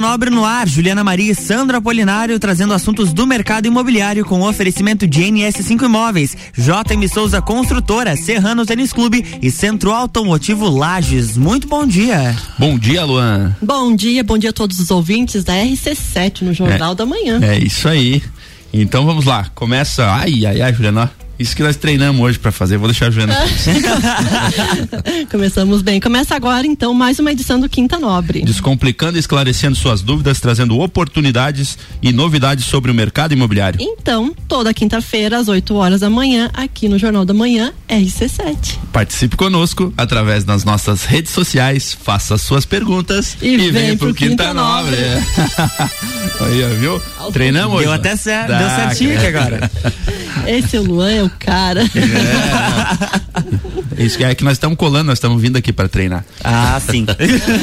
Nobre no ar, Juliana Maria e Sandro Apolinário trazendo assuntos do mercado imobiliário com oferecimento de NS5 Imóveis, JM Souza Construtora, Serrano Tênis Clube e Centro Automotivo Lages. Muito bom dia. Bom dia, Luan. Bom dia, bom dia a todos os ouvintes da RC7 no Jornal é, da Manhã. É isso aí. Então vamos lá, começa. Ai, ai, ai, Juliana. Isso que nós treinamos hoje para fazer, vou deixar a Joana. Começamos bem. Começa agora, então, mais uma edição do Quinta Nobre. Descomplicando e esclarecendo suas dúvidas, trazendo oportunidades e novidades sobre o mercado imobiliário. Então, toda quinta-feira, às 8 horas da manhã, aqui no Jornal da Manhã, RC7. Participe conosco através das nossas redes sociais, faça suas perguntas e, e vem pro, pro Quinta, Quinta Nobre. Aí, viu? Treinamos Deu até certo, deu certinho aqui agora. Esse é o Luan é o cara. É, Isso é que nós estamos colando, nós estamos vindo aqui para treinar. Ah, sim.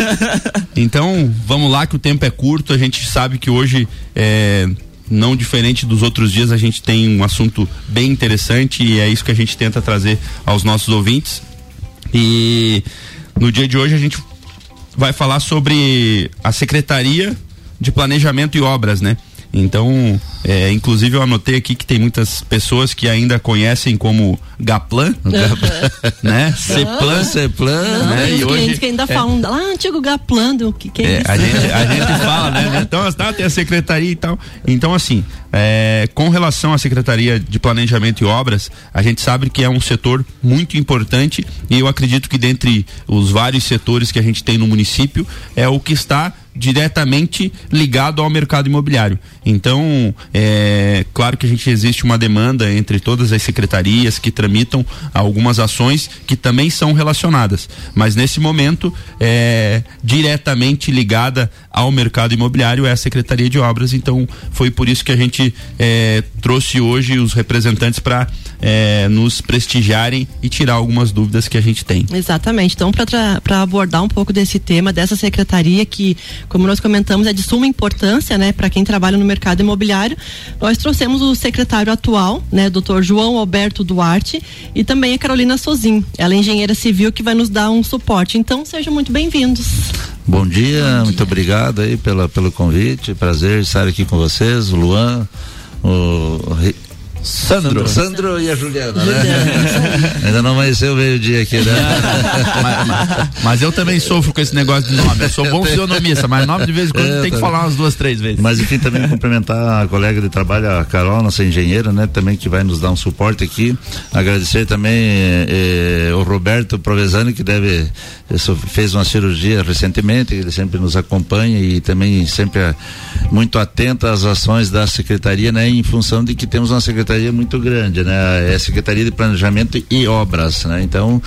então, vamos lá que o tempo é curto, a gente sabe que hoje é, não diferente dos outros dias, a gente tem um assunto bem interessante e é isso que a gente tenta trazer aos nossos ouvintes. E no dia de hoje a gente vai falar sobre a Secretaria de Planejamento e Obras, né? Então, é, inclusive eu anotei aqui que tem muitas pessoas que ainda conhecem como Gaplan, né? Ceplan, Ceplan, né? Tem e hoje que ainda é, falam lá antigo Gaplan, do que, que é, é isso? A gente, a gente fala, né? Então, tá, tem a secretaria e tal. Então, assim, é, com relação à Secretaria de Planejamento e Obras, a gente sabe que é um setor muito importante e eu acredito que dentre os vários setores que a gente tem no município é o que está diretamente ligado ao mercado imobiliário. Então, é claro que a gente existe uma demanda entre todas as secretarias que tramitam algumas ações que também são relacionadas, mas nesse momento é diretamente ligada ao mercado imobiliário é a Secretaria de Obras. Então, foi por isso que a gente é, trouxe hoje os representantes para é, nos prestigiarem e tirar algumas dúvidas que a gente tem. Exatamente. Então, para abordar um pouco desse tema, dessa secretaria que, como nós comentamos, é de suma importância, né, para quem trabalha no mercado imobiliário, nós trouxemos o secretário atual, né, doutor João Alberto Duarte, e também a Carolina Sozin. Ela é engenheira civil que vai nos dar um suporte. Então, sejam muito bem-vindos. Bom dia, Bom dia, muito obrigado aí pela, pelo convite, prazer estar aqui com vocês, o Luan, o Sandro. Sandro e a Juliana, né? Ainda não amanheceu meio-dia aqui, né? mas, mas, mas, eu também sofro com esse negócio de nome. Eu sou bom fisionomista, mas nome de vez em quando é, tem que falar umas duas, três vezes. Mas enfim, também cumprimentar a colega de trabalho, a Carol, nossa engenheira, né? Também que vai nos dar um suporte aqui. Agradecer também eh, o Roberto Provesani, que deve fez uma cirurgia recentemente, ele sempre nos acompanha e também sempre é muito atento às ações da secretaria, né? Em função de que temos uma secretaria muito grande, né? É a Secretaria de Planejamento e Obras, né? Então,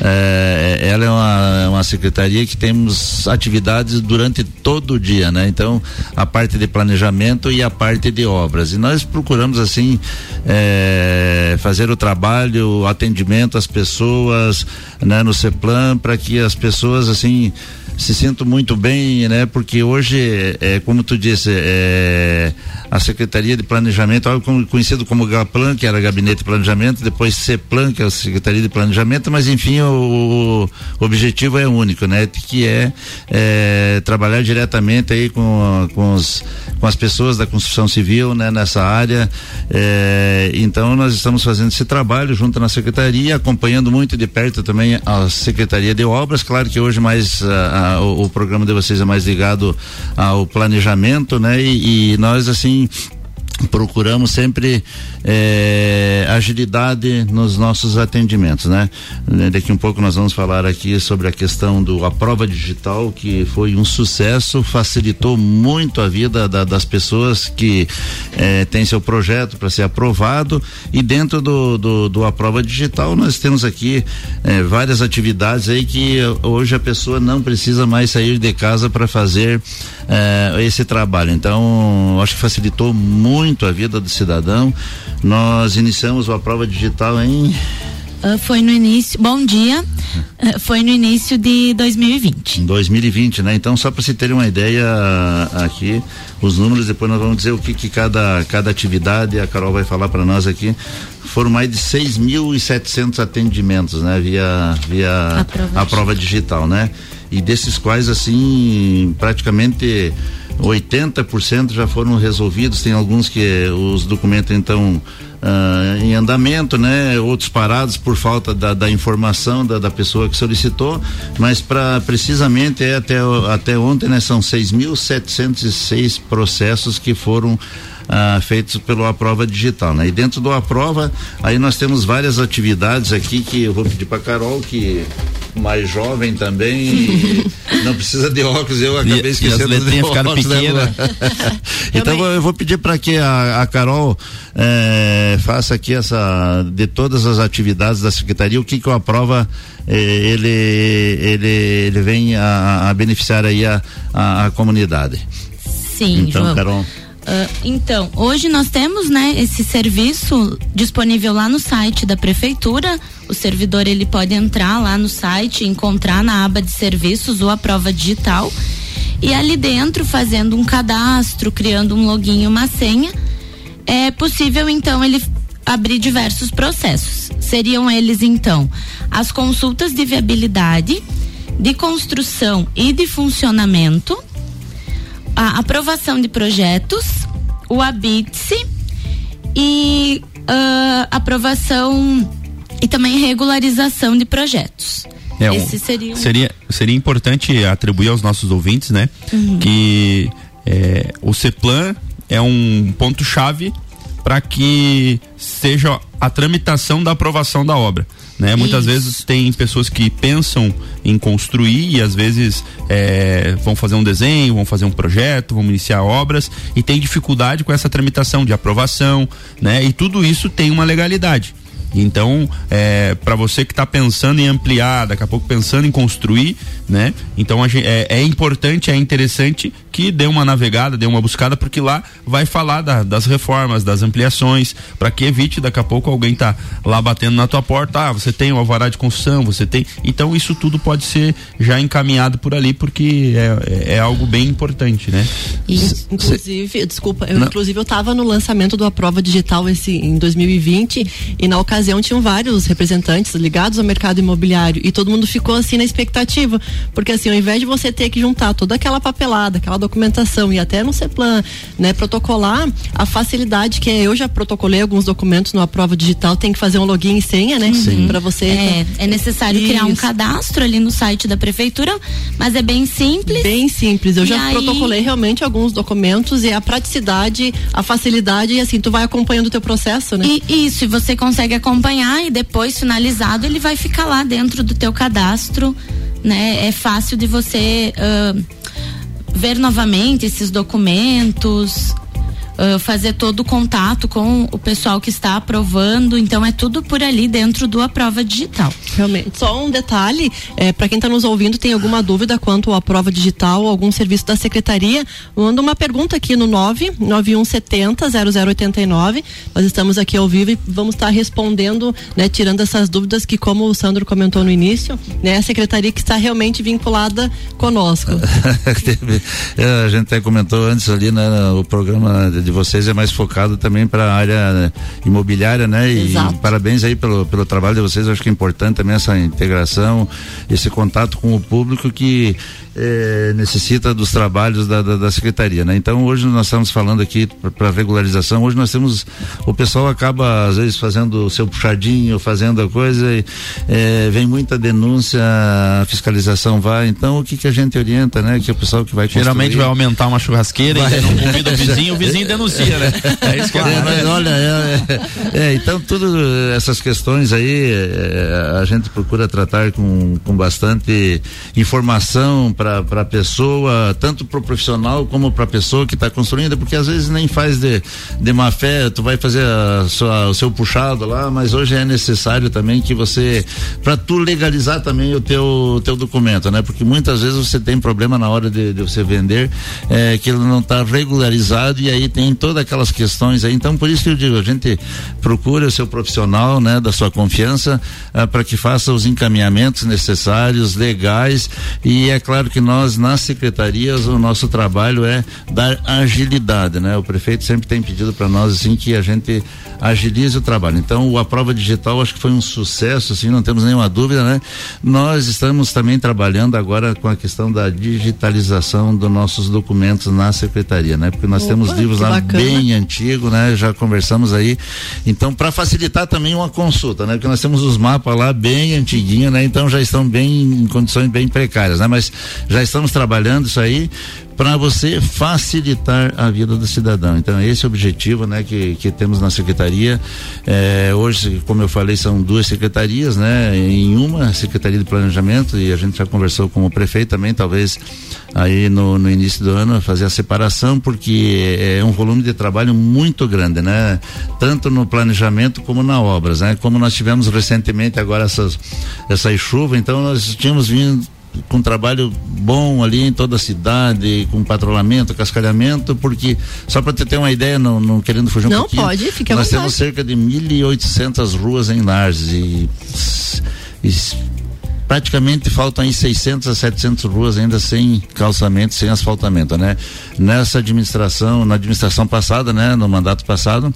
é, ela é uma, uma secretaria que temos atividades durante todo o dia, né? Então, a parte de planejamento e a parte de obras. E nós procuramos, assim, é, fazer o trabalho, o atendimento às pessoas, né? No CEPLAN, para que as pessoas assim se sintam muito bem, né? Porque hoje, é, como tu disse, é, a Secretaria de Planejamento, algo conhecido como GAPLAN, que era Gabinete de Planejamento, depois CEPLAN, que é a Secretaria de Planejamento, mas enfim, o, o objetivo é único, né? Que é, é trabalhar diretamente aí com, com, os, com as pessoas da construção civil, né? Nessa área, é, então nós estamos fazendo esse trabalho junto na Secretaria, acompanhando muito de perto também a Secretaria de Obras, claro que hoje mais a, o, o, programa de vocês é mais ligado ao planejamento, né? E, e nós assim procuramos sempre é, agilidade nos nossos atendimentos, né? Daqui um pouco nós vamos falar aqui sobre a questão do a prova digital que foi um sucesso, facilitou muito a vida da, das pessoas que é, têm seu projeto para ser aprovado e dentro do, do, do a prova digital nós temos aqui é, várias atividades aí que hoje a pessoa não precisa mais sair de casa para fazer esse trabalho. Então acho que facilitou muito a vida do cidadão. Nós iniciamos a prova digital em Uh, foi no início, bom dia, uh, foi no início de 2020. Em 2020, né? Então, só para se ter uma ideia aqui, os números, depois nós vamos dizer o que, que cada, cada atividade, a Carol vai falar para nós aqui, foram mais de 6.700 atendimentos, né? Via, via a prova, a prova digital, né? E desses quais, assim, praticamente 80% já foram resolvidos, tem alguns que os documentos então Uh, em andamento, né? Outros parados por falta da, da informação da, da, pessoa que solicitou, mas para precisamente é até, até ontem, né? São 6.706 processos que foram ah, feitos pelo Aprova Digital, né? E dentro do Aprova, aí nós temos várias atividades aqui que eu vou pedir para Carol que mais jovem também não precisa de óculos, eu acabei e, esquecendo. E as letrinhas ficaram pequenas. então eu, eu vou pedir para que a, a Carol é, faça aqui essa de todas as atividades da secretaria, o que que o aprova eh, ele ele ele vem a, a beneficiar aí a, a, a comunidade. Sim, então, João. Carol. Uh, então, hoje nós temos, né, esse serviço disponível lá no site da prefeitura. O servidor ele pode entrar lá no site, encontrar na aba de serviços ou a prova digital e ali dentro fazendo um cadastro, criando um login, uma senha, é possível então ele abrir diversos processos. Seriam eles então as consultas de viabilidade, de construção e de funcionamento a aprovação de projetos, o ABITSE e uh, aprovação e também regularização de projetos. É, um, seria, um... seria seria importante atribuir aos nossos ouvintes, né, uhum. que é, o CEPLAN é um ponto chave para que seja a tramitação da aprovação da obra. Né? Muitas vezes tem pessoas que pensam em construir e às vezes é, vão fazer um desenho, vão fazer um projeto, vão iniciar obras e tem dificuldade com essa tramitação de aprovação, né? E tudo isso tem uma legalidade. Então, é, para você que está pensando em ampliar, daqui a pouco pensando em construir, né? Então gente, é, é, importante, é interessante que dê uma navegada, dê uma buscada, porque lá vai falar da, das reformas, das ampliações, para que evite daqui a pouco alguém tá lá batendo na tua porta, ah, você tem o alvará de construção, você tem. Então isso tudo pode ser já encaminhado por ali, porque é, é, é algo bem importante, né? E, inclusive, desculpa, eu, inclusive eu estava no lançamento do A Prova Digital esse, em 2020 e na ocasião tinham vários representantes ligados ao mercado imobiliário e todo mundo ficou assim na expectativa, porque assim, ao invés de você ter que juntar toda aquela papelada, aquela documentação e até no CEPLAN, né, protocolar a facilidade que é, eu já protocolei alguns documentos numa prova digital, tem que fazer um login e senha, né? Para você. É, é necessário Isso. criar um cadastro ali no site da prefeitura, mas é bem simples. Bem simples. Eu e já aí... protocolei realmente alguns documentos e a praticidade, a facilidade e assim, tu vai acompanhando o teu processo, né? E, isso, e você consegue acompanhar e depois finalizado ele vai ficar lá dentro do teu cadastro, né? É fácil de você uh, ver novamente esses documentos, uh, fazer todo o contato com o pessoal que está aprovando. Então é tudo por ali dentro do Aprova Digital. Realmente. Só um detalhe, é, para quem está nos ouvindo, tem alguma dúvida quanto à prova digital, algum serviço da secretaria, manda uma pergunta aqui no 99170 0089. Nós estamos aqui ao vivo e vamos estar tá respondendo, né, tirando essas dúvidas que, como o Sandro comentou no início, né, a secretaria que está realmente vinculada conosco. É, a gente até comentou antes ali, né, o programa de vocês é mais focado também para a área imobiliária, né? Exato. E parabéns aí pelo, pelo trabalho de vocês, acho que é importante também essa integração, esse contato com o público que é, necessita dos trabalhos da, da, da, secretaria, né? Então hoje nós estamos falando aqui para regularização. Hoje nós temos o pessoal acaba às vezes fazendo o seu puxadinho, fazendo a coisa, e, é, vem muita denúncia, a fiscalização vai. Então o que que a gente orienta, né? Que é o pessoal que vai geralmente construir... vai aumentar uma churrasqueira vai. e não convida o vizinho, o vizinho denuncia, né? É isso que é, mas olha, é, é, é, então tudo essas questões aí a gente procura tratar com, com bastante informação para a pessoa, tanto para o profissional como para a pessoa que está construindo, porque às vezes nem faz de, de má fé, tu vai fazer a sua, o seu puxado lá, mas hoje é necessário também que você, para tu legalizar também o teu, teu documento, né? Porque muitas vezes você tem problema na hora de, de você vender, é, que ele não está regularizado e aí tem tem todas aquelas questões aí. Então, por isso que eu digo, a gente procura o seu profissional, né, da sua confiança, uh, para que faça os encaminhamentos necessários, legais. E é claro que nós, nas secretarias, o nosso trabalho é dar agilidade, né? O prefeito sempre tem pedido para nós, assim, que a gente agilize o trabalho. Então, a prova digital acho que foi um sucesso, assim, não temos nenhuma dúvida, né? Nós estamos também trabalhando agora com a questão da digitalização dos nossos documentos na secretaria, né? Porque nós Opa, temos livros lá bacana. bem antigos, né? Já conversamos aí. Então, para facilitar também uma consulta, né? Porque nós temos os mapas lá bem antiguinhos, né? Então já estão bem em condições bem precárias, né? Mas já estamos trabalhando isso aí para você facilitar a vida do cidadão. Então esse é o objetivo, né, que, que temos na secretaria. É, hoje, como eu falei, são duas secretarias, né, em uma secretaria de planejamento e a gente já conversou com o prefeito também, talvez aí no, no início do ano fazer a separação porque é, é um volume de trabalho muito grande, né, tanto no planejamento como na obras, né. Como nós tivemos recentemente agora essas essa chuva, então nós tínhamos vindo com um trabalho bom ali em toda a cidade, com patrulhamento, cascalhamento, porque só para ter uma ideia, não, não querendo fugir um não, pouquinho. Não pode, fica Nós temos cerca de 1.800 ruas em Lages e, e praticamente faltam aí 600 a 700 ruas ainda sem calçamento, sem asfaltamento, né? Nessa administração, na administração passada, né, no mandato passado,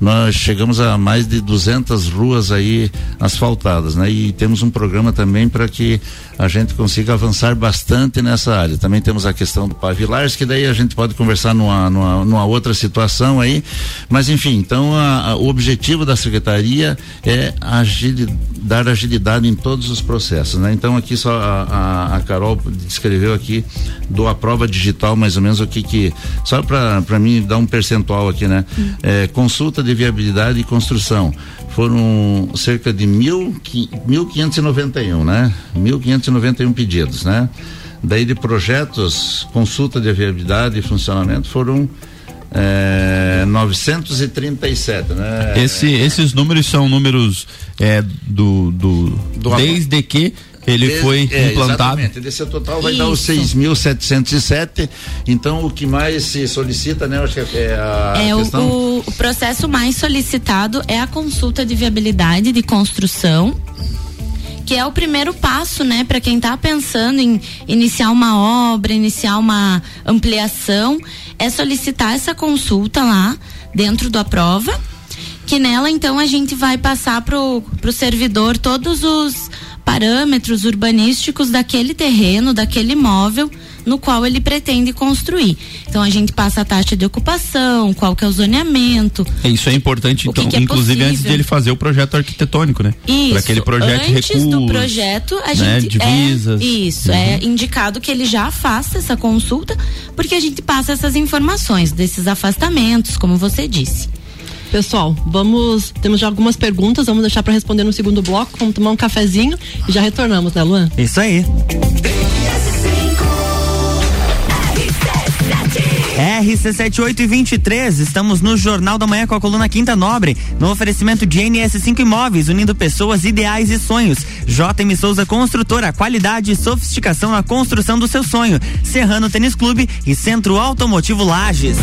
nós chegamos a mais de 200 ruas aí asfaltadas, né? E temos um programa também para que a gente consiga avançar bastante nessa área. Também temos a questão do Pavilars, que daí a gente pode conversar numa, numa, numa outra situação aí, mas enfim, então a, a, o objetivo da secretaria é agil, dar agilidade em todos os processos né? Então aqui só a, a, a, Carol descreveu aqui do a prova digital mais ou menos o que que só para mim dar um percentual aqui, né? Hum. É, consulta de viabilidade e construção foram cerca de mil, mil quinhentos e noventa e um, né? Mil quinhentos e noventa e um pedidos, né? Daí de projetos, consulta de viabilidade e funcionamento foram é, 937, né? Esse, esses números são números é, do, do, do desde que ele Desde, foi é, implantado. Exatamente. Desse total vai Isso. dar os 6.707. Então, o que mais se solicita, né? Acho que é a é questão... o, o processo mais solicitado é a consulta de viabilidade de construção que é o primeiro passo, né, para quem está pensando em iniciar uma obra, iniciar uma ampliação, é solicitar essa consulta lá dentro da prova, que nela então a gente vai passar pro, pro servidor todos os parâmetros urbanísticos daquele terreno, daquele imóvel no qual ele pretende construir. Então a gente passa a taxa de ocupação, qual que é o zoneamento. É, isso é importante, então, que que é inclusive possível. antes de ele fazer o projeto arquitetônico, né? Isso. Para aquele projeto antes recursos, do projeto, a né? gente divisas. É, isso, é uhum. é indicado que ele já faça essa consulta, porque a gente passa essas informações desses afastamentos, como você disse. Pessoal, vamos. Temos já algumas perguntas, vamos deixar para responder no segundo bloco. Vamos tomar um cafezinho e já retornamos, né, Luan? Isso aí. RC7823, estamos no Jornal da Manhã com a coluna Quinta Nobre, no oferecimento de NS5 Imóveis, unindo pessoas, ideais e sonhos. JM Souza Construtora, qualidade e sofisticação na construção do seu sonho. Serrano Tênis Clube e Centro Automotivo Lages.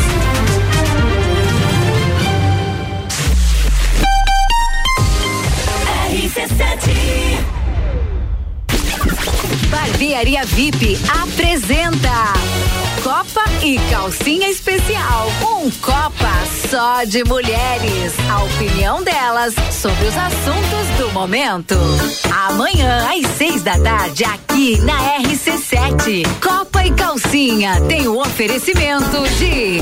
Barbearia VIP apresenta Copa e Calcinha Especial. Um Copa só de mulheres. A opinião delas sobre os assuntos do momento. Amanhã, às seis da tarde, aqui na RC7. Copa e Calcinha tem o oferecimento de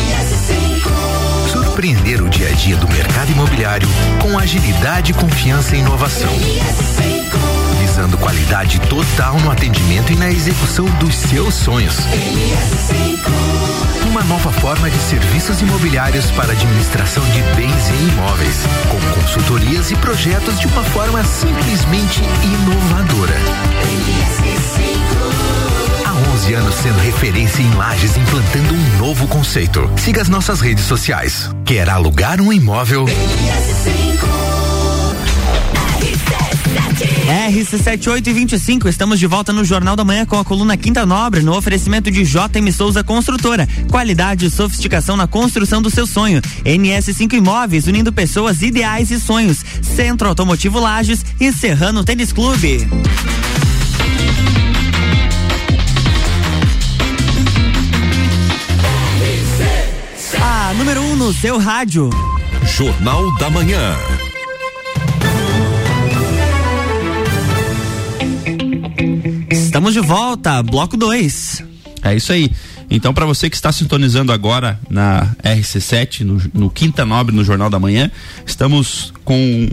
surpreender o dia a dia do mercado imobiliário com agilidade, confiança e inovação. Visando qualidade total no atendimento e na execução dos seus sonhos. uma nova forma de serviços imobiliários para administração de bens e imóveis, com consultorias e projetos de uma forma simplesmente inovadora. Há 11 anos sendo referência em lajes, implantando um novo conceito. Siga as nossas redes sociais. Quer alugar um imóvel? RC7825, estamos de volta no Jornal da Manhã com a coluna Quinta Nobre, no oferecimento de JM Souza Construtora. Qualidade e sofisticação na construção do seu sonho. NS5 Imóveis, unindo pessoas, ideais e sonhos. Centro Automotivo Lages e Serrano Tênis Clube. No seu rádio. Jornal da Manhã. Estamos de volta, bloco 2. É isso aí. Então, para você que está sintonizando agora na RC7, no, no, Quinta Nobre, no Jornal da Manhã, estamos com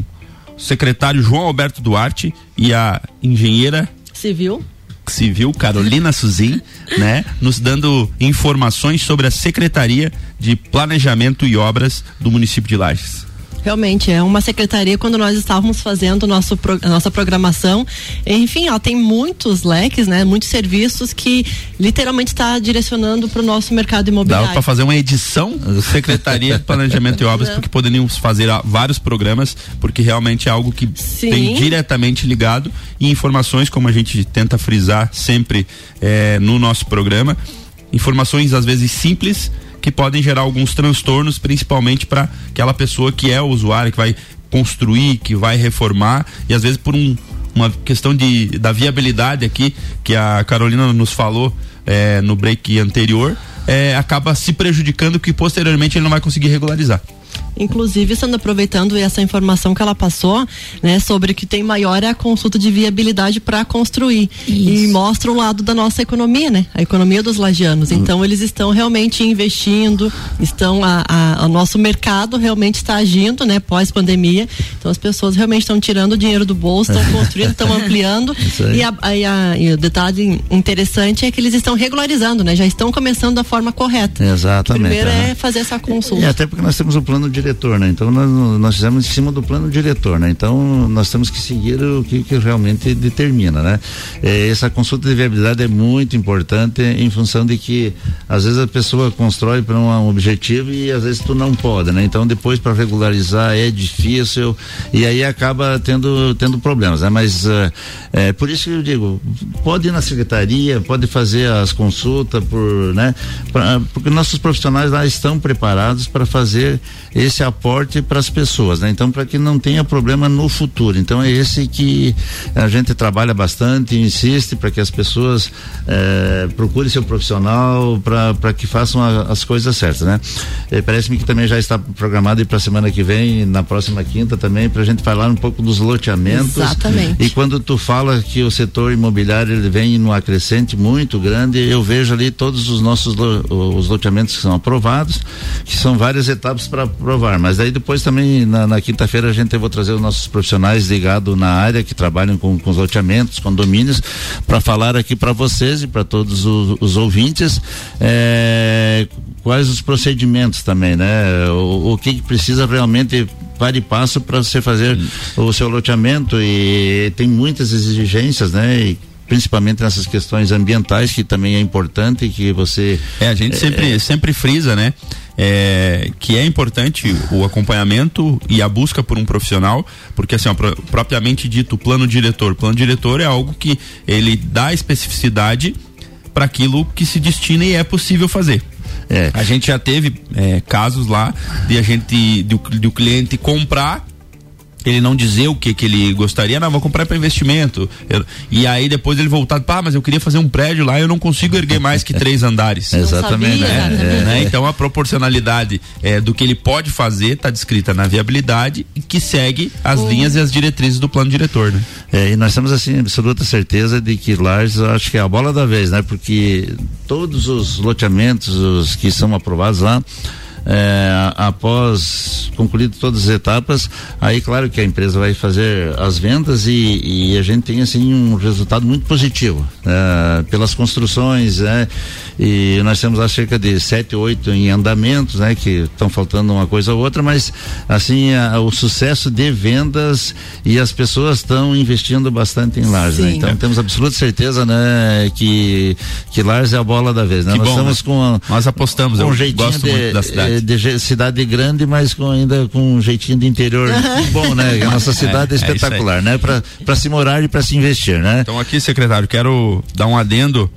o secretário João Alberto Duarte e a engenheira civil civil Carolina Suzin, né, nos dando informações sobre a Secretaria de Planejamento e Obras do município de Lages. Realmente, é uma secretaria quando nós estávamos fazendo nosso, a nossa programação. Enfim, ela tem muitos leques, né? Muitos serviços que literalmente está direcionando para o nosso mercado imobiliário. Dá para fazer uma edição da Secretaria de Planejamento e Obras, porque poderíamos fazer vários programas, porque realmente é algo que Sim. tem diretamente ligado e informações, como a gente tenta frisar sempre é, no nosso programa, informações às vezes simples que podem gerar alguns transtornos, principalmente para aquela pessoa que é o usuário, que vai construir, que vai reformar, e às vezes por um, uma questão de, da viabilidade aqui, que a Carolina nos falou é, no break anterior, é, acaba se prejudicando que posteriormente ele não vai conseguir regularizar. Inclusive, estando aproveitando essa informação que ela passou, né, sobre que tem maior é a consulta de viabilidade para construir. Isso. E mostra o lado da nossa economia, né? A economia dos lagianos. Então, eles estão realmente investindo, estão a, a, a nosso mercado realmente está agindo, né, pós-pandemia. Então, as pessoas realmente estão tirando o dinheiro do bolso, estão construindo, estão ampliando. E, a, e, o detalhe interessante é que eles estão regularizando, né? Já estão começando da forma correta. Exatamente. Primeiro é fazer essa consulta. E até porque nós temos o plano diretor diretor, né? Então nós, nós fizemos em cima do plano diretor, né? Então nós temos que seguir o que, que realmente determina, né? É, essa consulta de viabilidade é muito importante em função de que às vezes a pessoa constrói para um objetivo e às vezes tu não pode, né? Então depois para regularizar é difícil e aí acaba tendo tendo problemas, né? Mas é por isso que eu digo, pode ir na secretaria, pode fazer as consultas por, né? Pra, porque nossos profissionais lá estão preparados para fazer esse aporte para as pessoas, né? Então, para que não tenha problema no futuro. Então, é esse que a gente trabalha bastante, insiste para que as pessoas eh, procurem seu profissional para que façam a, as coisas certas, né? Eh, Parece-me que também já está programado para a semana que vem, na próxima quinta também, para a gente falar um pouco dos loteamentos. Exatamente. E quando tu fala que o setor imobiliário ele vem no acrescente muito grande, eu vejo ali todos os nossos os loteamentos que são aprovados, que são várias etapas para aprovar. Mas aí depois também na, na quinta-feira a gente vou trazer os nossos profissionais ligados na área que trabalham com, com os loteamentos, condomínios, para falar aqui para vocês e para todos os, os ouvintes é, quais os procedimentos também, né? O, o que, que precisa realmente para e passo para você fazer Sim. o seu loteamento e tem muitas exigências, né? E principalmente nessas questões ambientais que também é importante que você é a gente é, sempre é, sempre frisa né é, que é importante o acompanhamento e a busca por um profissional, porque assim, ó, propriamente dito, o plano diretor, o plano diretor é algo que ele dá especificidade para aquilo que se destina e é possível fazer. É. A gente já teve é, casos lá de a gente, de, de o cliente comprar ele não dizer o que que ele gostaria, não, vou comprar para investimento. Eu, e aí depois ele voltar, pá, mas eu queria fazer um prédio lá, eu não consigo erguer mais que três andares. exatamente. Sabia, né? É, né? Então a proporcionalidade é, do que ele pode fazer está descrita na viabilidade e que segue as uhum. linhas e as diretrizes do plano diretor, né? É, e nós temos assim absoluta certeza de que Lages acho que é a bola da vez, né? Porque todos os loteamentos os que são aprovados lá é, após concluído todas as etapas, aí claro que a empresa vai fazer as vendas e, e a gente tem assim um resultado muito positivo é, pelas construções, é, e nós temos lá cerca de sete, oito em andamentos, né? Que estão faltando uma coisa ou outra, mas assim a, o sucesso de vendas e as pessoas estão investindo bastante em Lars, né? Então temos absoluta certeza, né? Que que Lars é a bola da vez, né? Que nós bom, estamos né? com nós apostamos, com um jeitinho gosto de, muito da cidade. eh, de cidade grande, mas com, ainda com um jeitinho de interior bom, né? A nossa cidade é, é espetacular, né? Para se morar e para se investir, né? Então aqui, secretário, quero dar um adendo.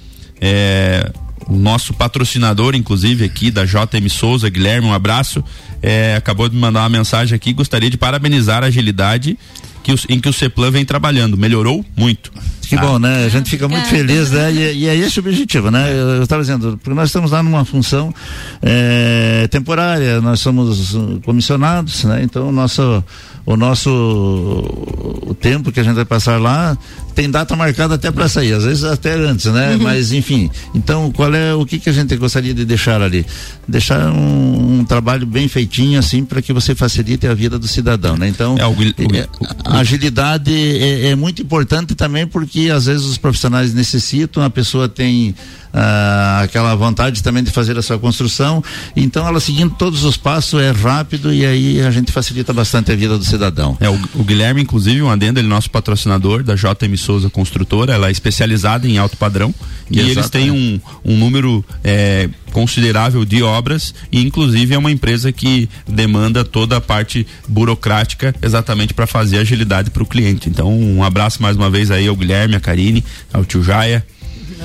É, nosso patrocinador, inclusive, aqui da JM Souza, Guilherme, um abraço. É, acabou de me mandar uma mensagem aqui. Gostaria de parabenizar a agilidade que os, em que o Ceplan vem trabalhando. Melhorou muito. Que bom, né? A gente fica muito feliz, né? E, e é esse o objetivo, né? Eu estava dizendo, porque nós estamos lá numa função é, temporária, nós somos comissionados, né? Então o nosso o nosso o tempo que a gente vai passar lá tem data marcada até para sair, às vezes até antes, né? Uhum. Mas enfim, então qual é o que que a gente gostaria de deixar ali? Deixar um, um trabalho bem feitinho assim para que você facilite a vida do cidadão, né? Então é, o, o, é, a agilidade é, é, muito importante também porque às vezes os profissionais necessitam, a pessoa tem ah, aquela vontade também de fazer a sua construção, então ela seguindo todos os passos é rápido e aí a gente facilita bastante a vida do cidadão. É o, o Guilherme inclusive um adendo, ele é nosso patrocinador da JM Souza Construtora, ela é especializada em alto padrão e Exatamente. eles têm um, um número é, considerável de obras e inclusive é uma empresa que demanda toda a parte burocrática exatamente para fazer agilidade para o cliente. Então um abraço mais uma vez aí ao Guilherme, a Karine, ao tio Jaia.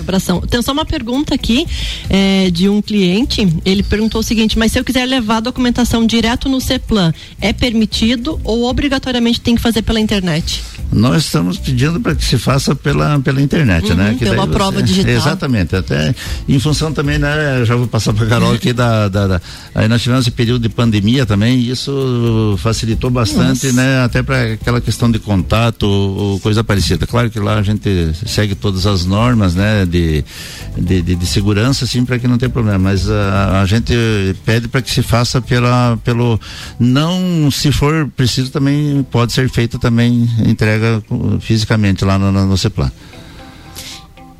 Abração. Tem só uma pergunta aqui é, de um cliente. Ele perguntou o seguinte: mas se eu quiser levar a documentação direto no CEPLAN, é permitido ou obrigatoriamente tem que fazer pela internet? Nós estamos pedindo para que se faça pela, pela internet, né? uhum, né? Que pela prova você, digital. Exatamente. Até em função também, né? Já vou passar para a Carol aqui da, da, da, Aí nós tivemos esse período de pandemia também, e isso facilitou bastante, Nossa. né? Até para aquela questão de contato ou coisa parecida. Claro que lá a gente segue todas as normas, né? De, de, de, de segurança, assim, para que não tenha problema. Mas a, a gente pede para que se faça pela, pelo. Não, se for preciso, também pode ser feito também entrega entrega fisicamente lá no, no, no CEPLAN.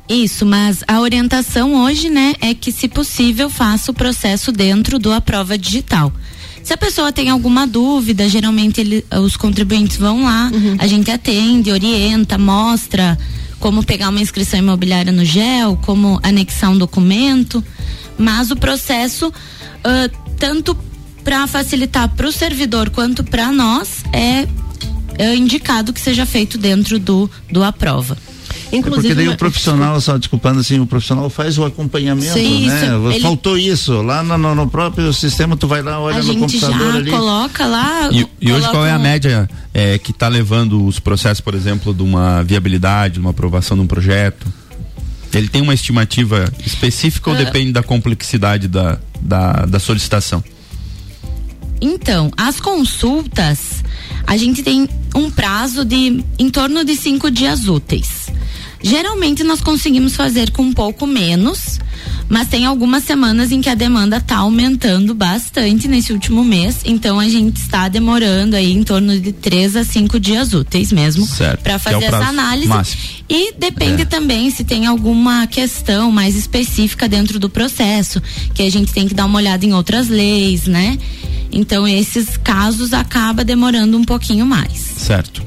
Isso, mas a orientação hoje, né, é que se possível faça o processo dentro do A Prova Digital. Se a pessoa tem alguma dúvida, geralmente ele, os contribuintes vão lá, uhum. a gente atende, orienta, mostra como pegar uma inscrição imobiliária no GEL, como anexar um documento, mas o processo, uh, tanto para facilitar para o servidor quanto para nós, é é indicado que seja feito dentro do, do aprova. Inclusive, é porque daí o profissional, só desculpando assim, o profissional faz o acompanhamento, Sim, né? Isso, ele... Faltou isso. Lá no, no, no, próprio sistema, tu vai lá, olha a no computador já ali. coloca lá. E, e hoje qual é a média é, que está levando os processos, por exemplo, de uma viabilidade, de uma aprovação de um projeto? Ele tem uma estimativa específica uh, ou ah. depende da complexidade da, da, da solicitação? Então, as consultas, a gente tem um prazo de em torno de cinco dias úteis. Geralmente nós conseguimos fazer com um pouco menos, mas tem algumas semanas em que a demanda está aumentando bastante nesse último mês, então a gente está demorando aí em torno de três a cinco dias úteis mesmo para é fazer é essa análise. Máximo. E depende é. também se tem alguma questão mais específica dentro do processo, que a gente tem que dar uma olhada em outras leis, né? Então esses casos acaba demorando um pouquinho mais. Certo.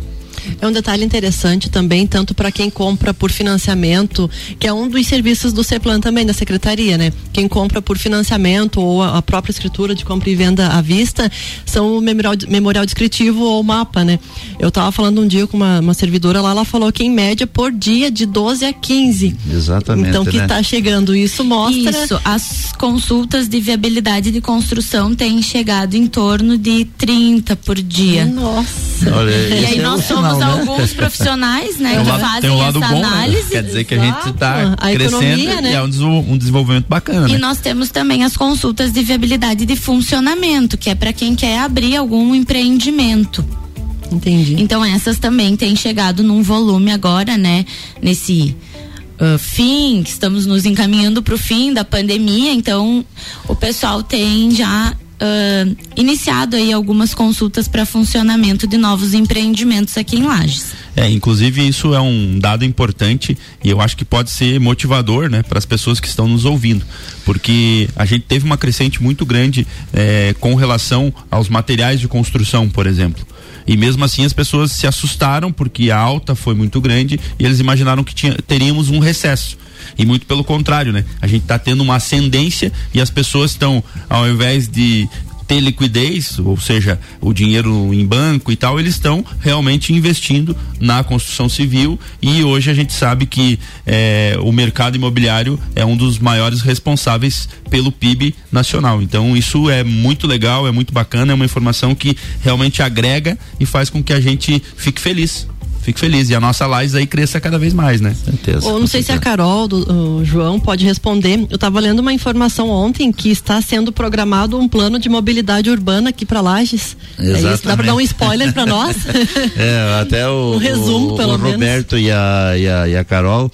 É um detalhe interessante também, tanto para quem compra por financiamento, que é um dos serviços do CEPLAN também, da Secretaria, né? Quem compra por financiamento ou a própria escritura de compra e venda à vista, são o memorial, memorial descritivo ou mapa, né? Eu estava falando um dia com uma, uma, servidora lá, ela falou que em média por dia de 12 a 15. Exatamente. Então que está né? chegando. Isso mostra. Isso, as consultas de viabilidade de construção têm chegado em torno de 30 por dia. Nossa. Olha, e aí é nós somos né? alguns profissionais, né, que lado, fazem um essa bom, né? análise. Né? Quer dizer que a gente está crescendo economia, né? e é um, desenvolvimento bacana. E né? nós temos também as consultas de viabilidade de funcionamento, que é para quem quer abrir algum empreendimento. Entendi. Então essas também têm chegado num volume agora, né, nesse Uh, fim, estamos nos encaminhando para o fim da pandemia, então o pessoal tem já uh, iniciado aí algumas consultas para funcionamento de novos empreendimentos aqui em Lages. É, inclusive isso é um dado importante e eu acho que pode ser motivador, né, para as pessoas que estão nos ouvindo, porque a gente teve uma crescente muito grande é, com relação aos materiais de construção, por exemplo. E mesmo assim as pessoas se assustaram porque a alta foi muito grande e eles imaginaram que tinha, teríamos um recesso. E muito pelo contrário, né? A gente está tendo uma ascendência e as pessoas estão, ao invés de ter liquidez, ou seja, o dinheiro em banco e tal, eles estão realmente investindo na construção civil e hoje a gente sabe que eh, o mercado imobiliário é um dos maiores responsáveis pelo PIB nacional. Então isso é muito legal, é muito bacana, é uma informação que realmente agrega e faz com que a gente fique feliz fico feliz. E a nossa Lages aí cresça cada vez mais, né? Certeza. Ou não sei certeza. se a Carol, do, o João, pode responder. Eu estava lendo uma informação ontem que está sendo programado um plano de mobilidade urbana aqui para Lages. Exatamente. É isso? Dá para dar um spoiler para nós? é, até o, um resumo, o, pelo o menos. Roberto e a, e a, e a Carol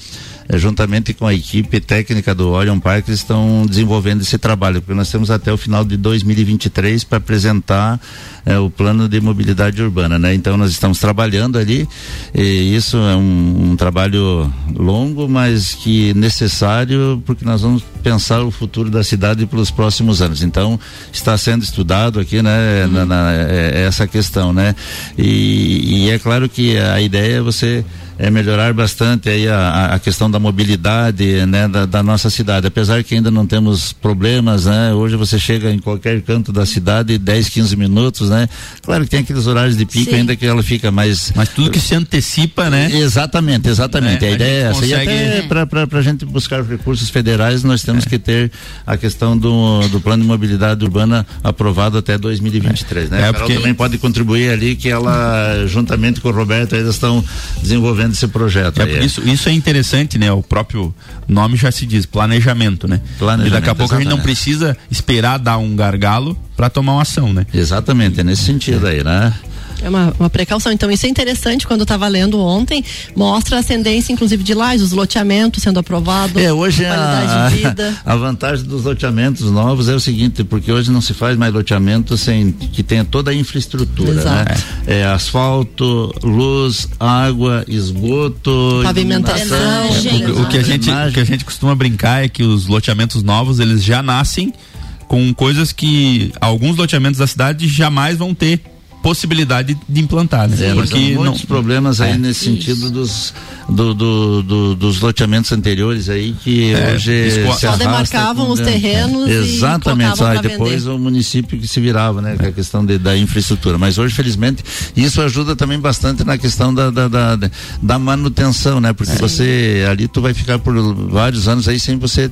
juntamente com a equipe técnica do Orion Park, estão desenvolvendo esse trabalho, porque nós temos até o final de 2023 para apresentar é, o plano de mobilidade urbana, né? Então nós estamos trabalhando ali e isso é um, um trabalho longo, mas que necessário porque nós vamos pensar o futuro da cidade pelos próximos anos. Então está sendo estudado aqui, né? Uhum. Na, na, é, essa questão, né? E, e é claro que a ideia é você é, melhorar bastante aí a, a questão da mobilidade né, da, da, nossa cidade. Apesar que ainda não temos problemas, né? Hoje você chega em qualquer canto da cidade 10, 15 minutos, né? Claro que tem aqueles horários de pico Sim. ainda que ela fica mais. Mas tudo que se antecipa, né? Exatamente, exatamente. É, a, a ideia é essa. Consegue... E até para a gente buscar recursos federais, nós temos é. que ter a questão do, do plano de mobilidade urbana aprovado até 2023, né? É, a Carol porque... também pode contribuir ali que ela, juntamente com o Roberto, eles estão desenvolvendo esse projeto. É, aí, isso, é. isso é interessante, né? O próprio nome já se diz, planejamento, né? Planejamento, e daqui a pouco exatamente. a gente não precisa esperar dar um gargalo para tomar uma ação, né? Exatamente, é nesse sentido aí, né? É uma, uma precaução. Então, isso é interessante quando eu estava lendo ontem, mostra a ascendência, inclusive, de lajes, os loteamentos sendo aprovados. É, hoje a, a vantagem dos loteamentos novos é o seguinte, porque hoje não se faz mais loteamento sem que tenha toda a infraestrutura, né? Exato. né? É, asfalto, luz, água, esgoto, pavimentação. É, o, o, que a gente, o que a gente costuma brincar é que os loteamentos novos, eles já nascem com coisas que alguns loteamentos da cidade jamais vão ter possibilidade de implantar, né? É, Porque muitos não, problemas aí é. nesse sentido dos do, do, do, dos loteamentos anteriores aí que é, hoje só demarcavam os terrenos exatamente só, depois vender. o município que se virava né com a questão de, da infraestrutura mas hoje felizmente isso ajuda também bastante na questão da, da, da, da manutenção né porque é. você ali tu vai ficar por vários anos aí sem você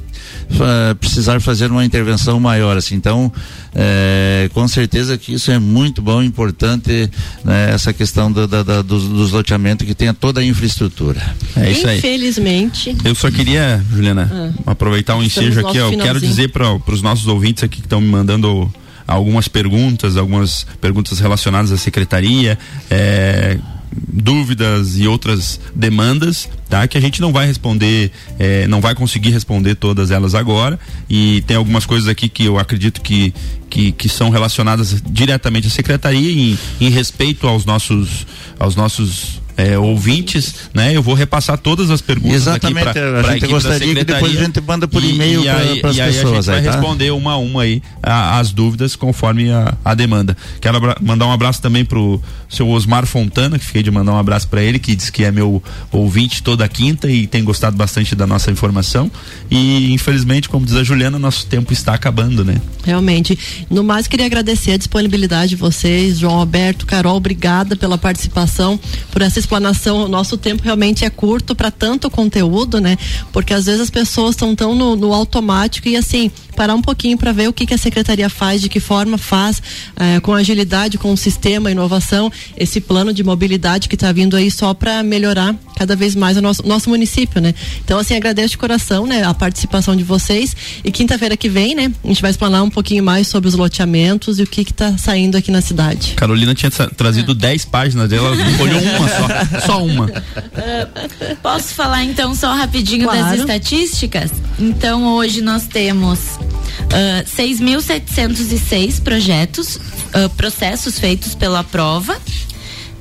precisar fazer uma intervenção maior assim então é, com certeza que isso é muito bom importante né, essa questão do, da, da, dos, dos loteamentos que tenha toda a infraestrutura é isso aí. Infelizmente. Eu só queria, Juliana, ah, aproveitar um ensejo aqui, ó, eu quero dizer para os nossos ouvintes aqui que estão me mandando algumas perguntas, algumas perguntas relacionadas à secretaria, é, dúvidas e outras demandas, tá? Que a gente não vai responder, é, não vai conseguir responder todas elas agora. E tem algumas coisas aqui que eu acredito que, que, que são relacionadas diretamente à secretaria em, em respeito aos nossos, aos nossos é, ouvintes, né? Eu vou repassar todas as perguntas Exatamente, aqui pra, a gente gostaria que depois a gente manda por e-mail para as pessoas. E aí a gente vai tá? responder uma a uma aí a, as dúvidas conforme a, a demanda. Quero mandar um abraço também pro seu Osmar Fontana, que fiquei de mandar um abraço para ele, que diz que é meu ouvinte toda quinta e tem gostado bastante da nossa informação. E infelizmente, como diz a Juliana, nosso tempo está acabando, né? Realmente. No mais, queria agradecer a disponibilidade de vocês, João Alberto, Carol, obrigada pela participação, por essa explanação. O nosso tempo realmente é curto para tanto conteúdo, né? Porque às vezes as pessoas estão tão no, no, automático e assim, parar um pouquinho para ver o que, que a secretaria faz, de que forma faz, eh, com agilidade, com o sistema, inovação, esse plano de mobilidade que está vindo aí só para melhorar cada vez mais o nosso, nosso município, né? Então, assim, agradeço de coração, né, a participação de vocês. E quinta-feira que vem, né, a gente vai explanar um pouquinho mais sobre os loteamentos e o que está saindo aqui na cidade. Carolina tinha trazido 10 páginas, ela escolheu uma só, só uma. Uh, posso falar então só rapidinho claro. das estatísticas? Então hoje nós temos uh, 6.706 projetos, uh, processos feitos pela prova.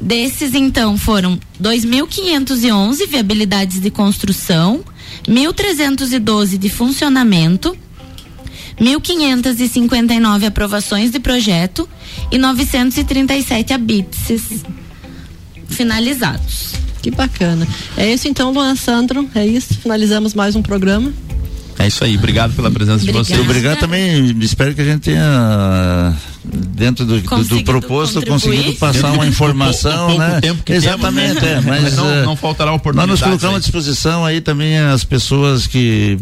Desses, então, foram 2.511 viabilidades de construção, 1.312 de funcionamento, 1.559 aprovações de projeto e 937 habits finalizados. Que bacana. É isso então, Luan Sandro. É isso. Finalizamos mais um programa. É isso aí. Obrigado pela presença Obrigada. de vocês. Obrigado também. Espero que a gente tenha dentro do, do, do proposto contribuir. conseguido passar uma informação, pouco né? Tempo que Exatamente, temos, né? é, mas não, é, não faltará oportunidade. Nós nos colocamos à disposição aí também as pessoas que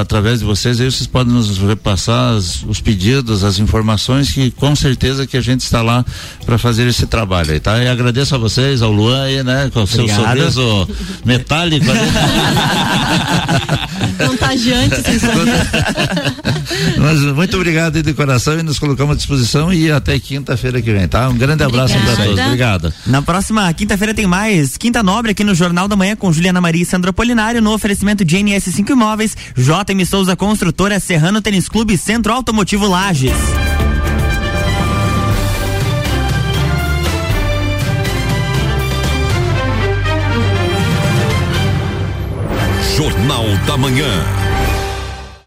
através de vocês aí vocês podem nos repassar as, os pedidos, as informações que com certeza que a gente está lá para fazer esse trabalho aí, tá? E agradeço a vocês, ao Luan aí, né, com o seu sorriso metálico. Contagiante, Mas muito obrigado aí de coração e nos colocamos à disposição e até quinta-feira que vem, tá? Um grande abraço para todos. Obrigado. Na próxima quinta-feira tem mais Quinta Nobre aqui no Jornal da Manhã com Juliana Maria e Sandro Apolinário no oferecimento de NS5 Imóveis, JM Souza Construtora, Serrano Tênis Clube, Centro Automotivo Lages. Jornal da Manhã.